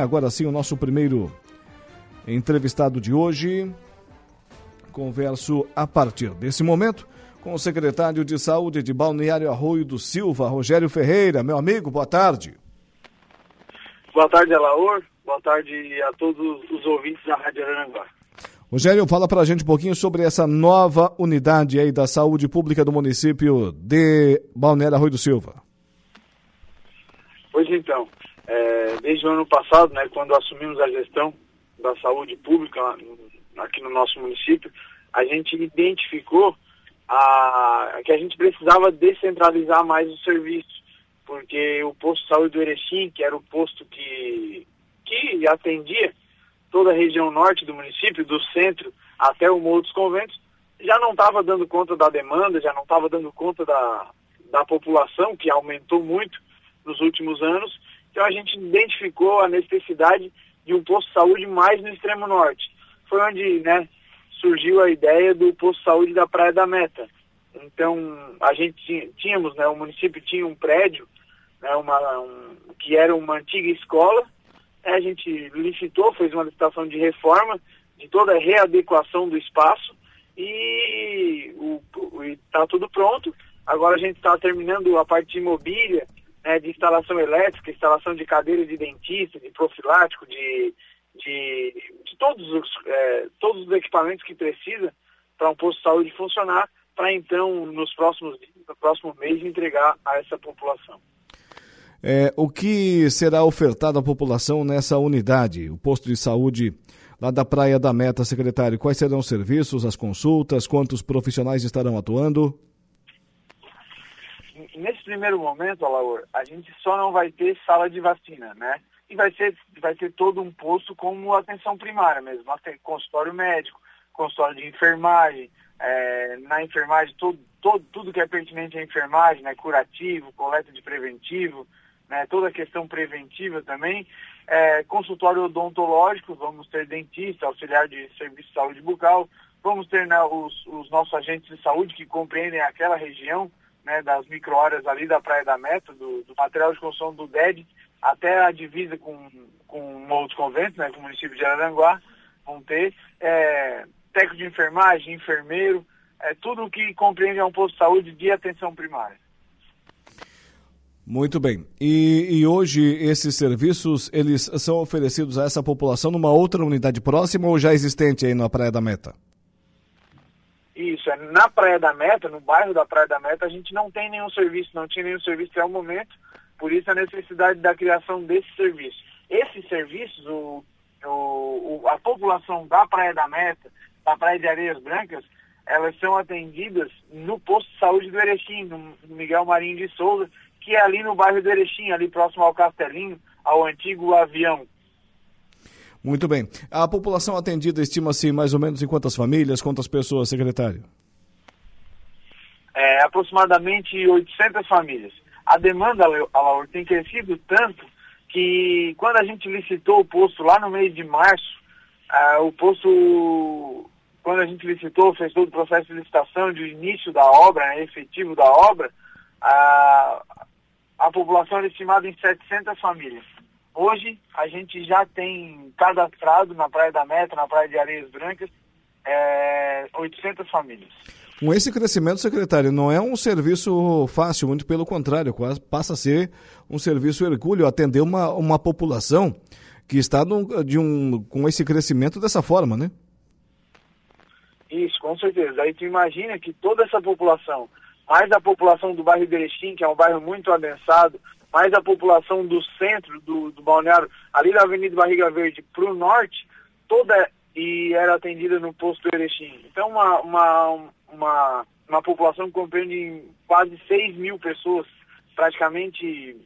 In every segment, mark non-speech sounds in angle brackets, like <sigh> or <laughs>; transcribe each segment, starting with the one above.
Agora sim, o nosso primeiro entrevistado de hoje. Converso a partir desse momento com o secretário de Saúde de Balneário Arroio do Silva, Rogério Ferreira. Meu amigo, boa tarde. Boa tarde, Alaor. Boa tarde a todos os ouvintes da Rádio Aranguá. Rogério, fala para a gente um pouquinho sobre essa nova unidade aí da saúde pública do município de Balneário Arroio do Silva. Pois então, é, desde o ano passado, né, quando assumimos a gestão da saúde pública aqui no nosso município, a gente identificou a, que a gente precisava descentralizar mais o serviço, porque o posto de saúde do Erechim, que era o posto que, que atendia toda a região norte do município, do centro até o Morro dos Conventos, já não estava dando conta da demanda, já não estava dando conta da, da população, que aumentou muito nos últimos anos, então a gente identificou a necessidade de um posto de saúde mais no extremo norte. Foi onde né, surgiu a ideia do posto de saúde da Praia da Meta. Então a gente tínhamos, né, o município tinha um prédio, né, uma, um, que era uma antiga escola, né, a gente licitou, fez uma licitação de reforma de toda a readequação do espaço e está tudo pronto. Agora a gente está terminando a parte de mobília, né, de instalação elétrica, instalação de cadeira de dentista, de profilático, de, de, de todos, os, é, todos os equipamentos que precisa para um posto de saúde funcionar, para então, nos próximos no próximo mês, entregar a essa população. É, o que será ofertado à população nessa unidade, o posto de saúde lá da Praia da Meta, secretário? Quais serão os serviços, as consultas, quantos profissionais estarão atuando? Nesse primeiro momento, Alaor, a gente só não vai ter sala de vacina, né? E vai ser, vai ter todo um posto como atenção primária mesmo, consultório médico, consultório de enfermagem, é, na enfermagem todo, todo, tudo que é pertinente à enfermagem, né? Curativo, coleta de preventivo, né? toda a questão preventiva também. É, consultório odontológico, vamos ter dentista, auxiliar de serviço de saúde bucal, vamos ter né, os, os nossos agentes de saúde que compreendem aquela região, né, das micro-horas ali da Praia da Meta, do, do, material de construção do DED, até a divisa com, com o dos Conventos, né, com o município de Araranguá, vão ter é, técnico de enfermagem, enfermeiro, é, tudo que compreende um posto de saúde de atenção primária. Muito bem. E, e, hoje esses serviços eles são oferecidos a essa população numa outra unidade próxima ou já existente aí na Praia da Meta? Isso, é na Praia da Meta, no bairro da Praia da Meta, a gente não tem nenhum serviço, não tinha nenhum serviço até o momento, por isso a necessidade da criação desse serviço. Esses serviços, o, o, a população da Praia da Meta, da Praia de Areias Brancas, elas são atendidas no posto de saúde do Erechim, no Miguel Marinho de Souza, que é ali no bairro do Erechim, ali próximo ao Castelinho, ao antigo avião. Muito bem. A população atendida estima-se mais ou menos em quantas famílias, quantas pessoas, secretário? É, aproximadamente 800 famílias. A demanda, Alaur, tem crescido tanto que quando a gente licitou o posto lá no mês de março, ah, o posto, quando a gente licitou, fez todo o processo de licitação, de início da obra, né, efetivo da obra, a, população era estimada em 700 famílias. Hoje a gente já tem cadastrado na Praia da Meta, na Praia de Areias Brancas, é, 800 famílias. Com esse crescimento, secretário, não é um serviço fácil, muito pelo contrário, quase passa a ser um serviço hercúleo, atender uma, uma população que está no, de um, com esse crescimento dessa forma, né? Isso, com certeza. Aí tu imagina que toda essa população, mais a população do bairro Berechim, que é um bairro muito adensado, mais a população do centro do, do balneário, ali da Avenida Barriga Verde para o norte, toda e era atendida no posto Erechim. Então, uma, uma, uma, uma população que compreende quase 6 mil pessoas, praticamente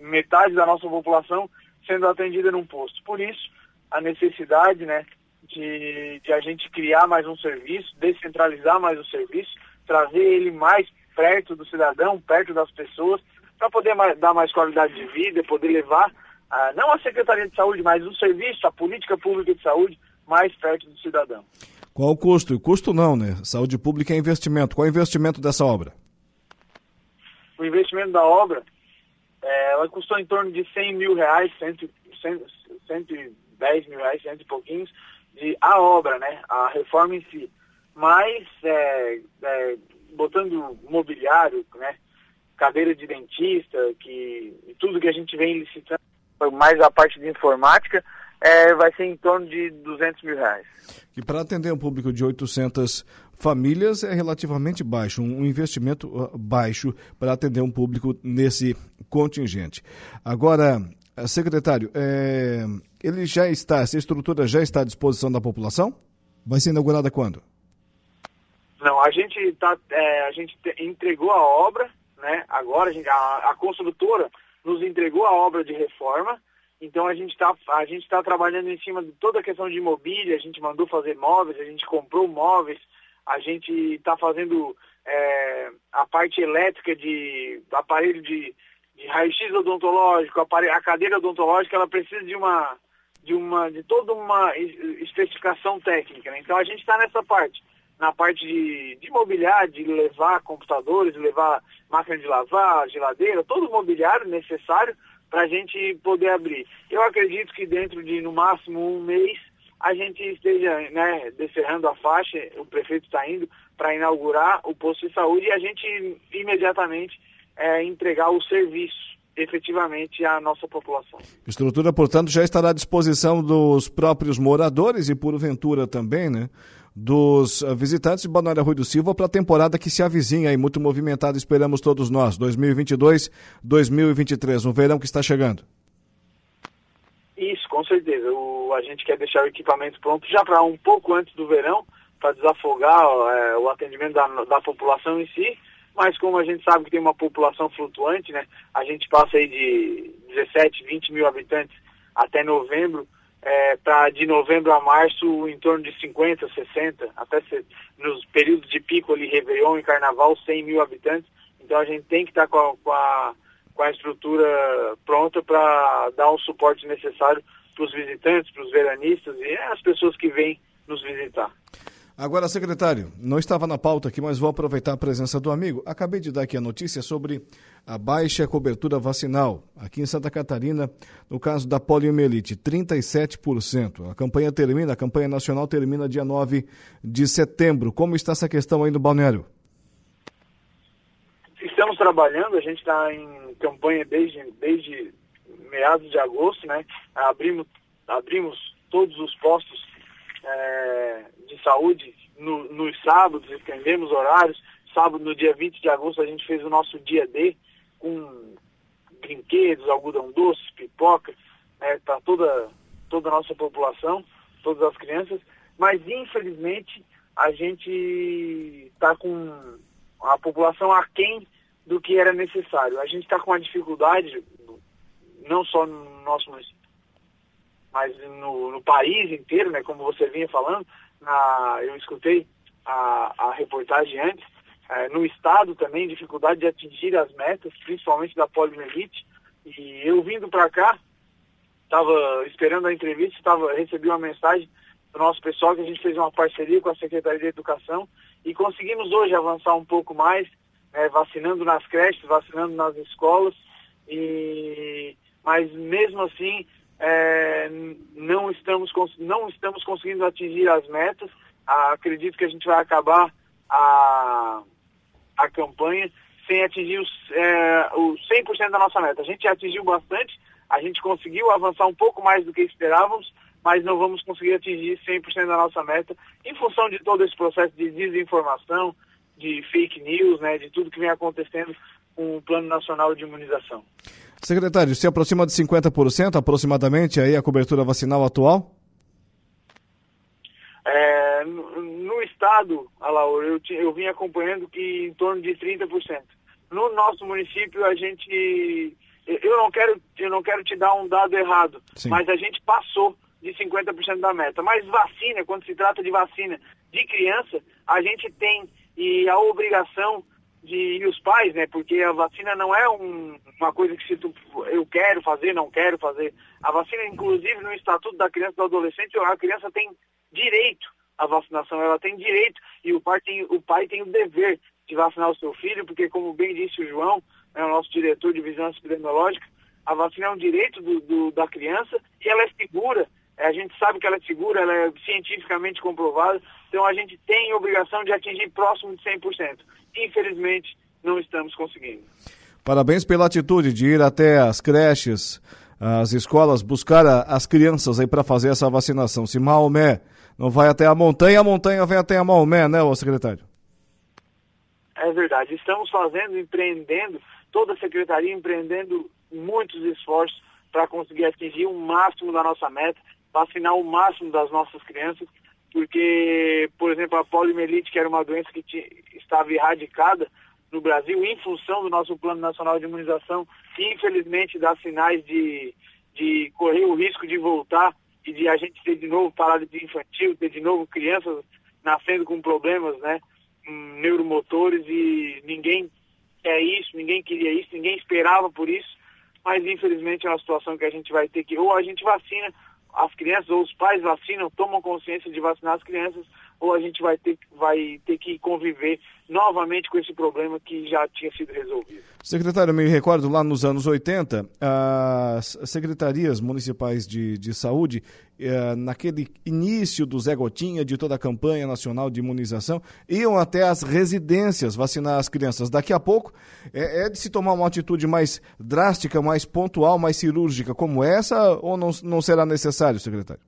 metade da nossa população sendo atendida num posto. Por isso, a necessidade né, de, de a gente criar mais um serviço, descentralizar mais o serviço, trazer ele mais perto do cidadão, perto das pessoas, para poder mais, dar mais qualidade de vida, poder levar, ah, não a Secretaria de Saúde, mas o serviço, a política pública de saúde, mais perto do cidadão. Qual o custo? O custo não, né? Saúde pública é investimento. Qual é o investimento dessa obra? O investimento da obra, é, ela custou em torno de 100 mil reais, 110 mil reais, cento e pouquinhos, de a obra, né? A reforma em si. Mas é, é, botando mobiliário, né? Cadeira de dentista, que tudo que a gente vem licitando, mais a parte de informática, é, vai ser em torno de 200 mil reais. Que para atender um público de 800 famílias é relativamente baixo, um investimento uh, baixo para atender um público nesse contingente. Agora, eh, secretário, é, ele já está, essa estrutura já está à disposição da população? Vai ser inaugurada quando? Não, a gente tá, é, a gente entregou a obra, né? Agora a, gente, a, a construtora nos entregou a obra de reforma então a gente está está trabalhando em cima de toda a questão de mobília, a gente mandou fazer móveis, a gente comprou móveis, a gente está fazendo é, a parte elétrica de aparelho de, de raio-x odontológico, aparelho, a cadeira odontológica, ela precisa de uma de uma de toda uma especificação técnica. Né? Então a gente está nessa parte, na parte de, de mobiliário, de levar computadores, levar máquina de lavar, geladeira, todo o mobiliário necessário para a gente poder abrir. Eu acredito que dentro de, no máximo, um mês, a gente esteja né, descerrando a faixa, o prefeito está indo para inaugurar o posto de saúde e a gente imediatamente é, entregar o serviço efetivamente à nossa população. Estrutura, portanto, já estará à disposição dos próprios moradores e, porventura, também, né? dos visitantes de Balneário Rui do Silva para a temporada que se avizinha aí, muito movimentada, esperamos todos nós, 2022, 2023, um verão que está chegando. Isso, com certeza. O, a gente quer deixar o equipamento pronto já para um pouco antes do verão, para desafogar é, o atendimento da, da população em si, mas como a gente sabe que tem uma população flutuante, né, a gente passa aí de 17, 20 mil habitantes até novembro, é, para de novembro a março em torno de 50, 60, até se, nos períodos de pico ali, Réveillon e Carnaval, 100 mil habitantes. Então a gente tem que estar tá com, com, a, com a estrutura pronta para dar o suporte necessário para os visitantes, para os veranistas e as pessoas que vêm nos visitar. Agora, secretário, não estava na pauta aqui, mas vou aproveitar a presença do amigo. Acabei de dar aqui a notícia sobre a baixa cobertura vacinal aqui em Santa Catarina, no caso da poliomielite, 37%. A campanha termina, a campanha nacional termina dia 9 de setembro. Como está essa questão aí no balneário? Estamos trabalhando, a gente está em campanha desde, desde meados de agosto, né? Abrimos, abrimos todos os postos é, saúde no, nos sábados, estendemos horários. Sábado, no dia 20 de agosto, a gente fez o nosso dia D com brinquedos, algodão doce, pipoca, né, para toda, toda a nossa população, todas as crianças. Mas, infelizmente, a gente está com a população aquém do que era necessário. A gente está com uma dificuldade, não só no nosso município, mas no, no, país inteiro, né, como você vinha falando, na, eu escutei a, a reportagem antes, é, no estado também, dificuldade de atingir as metas, principalmente da poliomielite, e eu vindo para cá, estava esperando a entrevista, tava, recebi uma mensagem do nosso pessoal que a gente fez uma parceria com a Secretaria de Educação e conseguimos hoje avançar um pouco mais, é, vacinando nas creches, vacinando nas escolas, e mas mesmo assim é, não, estamos, não estamos conseguindo atingir as metas. Ah, acredito que a gente vai acabar a, a campanha sem atingir os, é, o 100% da nossa meta. A gente atingiu bastante, a gente conseguiu avançar um pouco mais do que esperávamos, mas não vamos conseguir atingir 100% da nossa meta em função de todo esse processo de desinformação, de fake news, né, de tudo que vem acontecendo com o Plano Nacional de Imunização. Secretário, se aproxima de 50% aproximadamente aí a cobertura vacinal atual? É, no, no, estado, Alaor, eu, eu vim acompanhando que em torno de 30%. No nosso município, a gente. Eu não quero, eu não quero te dar um dado errado, Sim. mas a gente passou de 50% da meta. Mas vacina, quando se trata de vacina de criança, a gente tem e a obrigação de e os pais, né? Porque a vacina não é um, uma coisa que se tu, eu quero fazer, não quero fazer. A vacina, inclusive, no Estatuto da Criança e do Adolescente, a criança tem direito à vacinação, ela tem direito e o pai tem o pai tem o dever de vacinar o seu filho, porque como bem disse o João, né, o nosso diretor de vigilância epidemiológica, A vacina é um direito do, do, da criança e ela é segura. A gente sabe que ela é segura, ela é cientificamente comprovada, então a gente tem obrigação de atingir próximo de 100%. Infelizmente, não estamos conseguindo. Parabéns pela atitude de ir até as creches, as escolas, buscar as crianças aí para fazer essa vacinação. Se Maomé não vai até a montanha, a montanha vem até a Maomé, né, ô secretário? É verdade. Estamos fazendo, empreendendo, toda a secretaria empreendendo muitos esforços para conseguir atingir o máximo da nossa meta, vacinar o máximo das nossas crianças, porque, por exemplo, a poliomielite, que era uma doença que tinha, estava erradicada no Brasil em função do nosso Plano Nacional de Imunização, que infelizmente dá sinais de, de correr o risco de voltar e de a gente ter de novo paralisia infantil, ter de novo crianças nascendo com problemas, né, neuromotores e ninguém quer isso, ninguém queria isso, ninguém esperava por isso, mas infelizmente é uma situação que a gente vai ter que, ou a gente vacina as crianças, ou os pais vacinam, tomam consciência de vacinar as crianças, ou a gente vai ter, vai ter que conviver novamente com esse problema que já tinha sido resolvido. Secretário, eu me recordo lá nos anos 80, as secretarias municipais de, de saúde, eh, naquele início do Zé Gotinha, de toda a campanha nacional de imunização, iam até as residências vacinar as crianças. Daqui a pouco é, é de se tomar uma atitude mais drástica, mais pontual, mais cirúrgica como essa, ou não, não será necessário, secretário?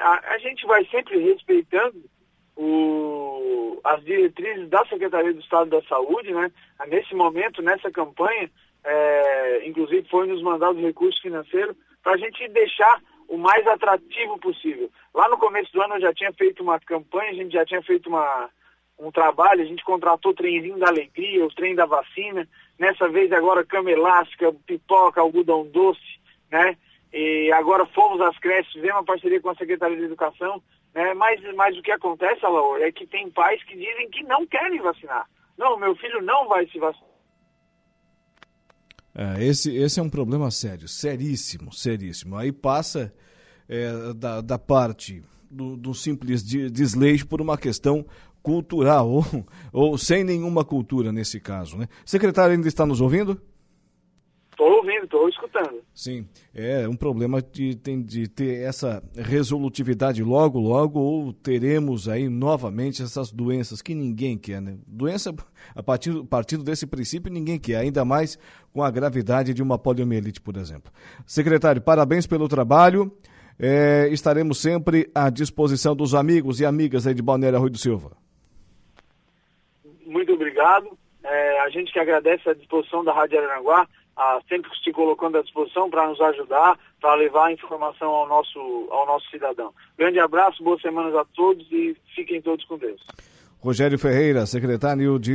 A, a gente vai sempre respeitando o, as diretrizes da Secretaria do Estado da Saúde, né? Nesse momento, nessa campanha, é, inclusive foi nos mandado recurso financeiro para a gente deixar o mais atrativo possível. Lá no começo do ano eu já tinha feito uma campanha, a gente já tinha feito uma, um trabalho, a gente contratou o trenzinho da alegria, o trem da vacina, nessa vez agora cama elástica, pipoca, algodão doce, né? E agora fomos às creches, fizemos uma parceria com a Secretaria de Educação, né? mas, mas o que acontece, Alaor, é que tem pais que dizem que não querem vacinar. Não, meu filho não vai se vacinar. É, esse, esse é um problema sério, seríssimo, seríssimo. Aí passa é, da, da parte do, do simples desleixo por uma questão cultural, <laughs> ou, ou sem nenhuma cultura nesse caso. Né? Secretário, ainda está nos ouvindo? Estou ouvindo, estou escutando. Sim, é um problema de, de ter essa resolutividade logo, logo, ou teremos aí novamente essas doenças que ninguém quer, né? Doença, a partir, a partir desse princípio, ninguém quer, ainda mais com a gravidade de uma poliomielite, por exemplo. Secretário, parabéns pelo trabalho. É, estaremos sempre à disposição dos amigos e amigas aí de Balneário Rui do Silva. Muito obrigado. É, a gente que agradece a disposição da Rádio Aranaguá sempre se colocando à disposição para nos ajudar, para levar a informação ao nosso, ao nosso cidadão. Grande abraço, boas semanas a todos e fiquem todos com Deus. Rogério Ferreira, secretário de